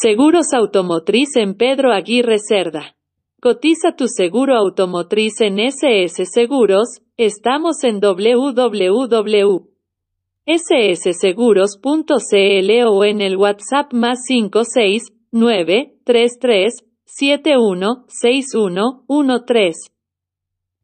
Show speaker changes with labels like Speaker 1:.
Speaker 1: Seguros Automotriz en Pedro Aguirre Cerda. Cotiza tu seguro automotriz en SS Seguros, estamos en www.ssseguros.cl o en el WhatsApp más 56 33 71 61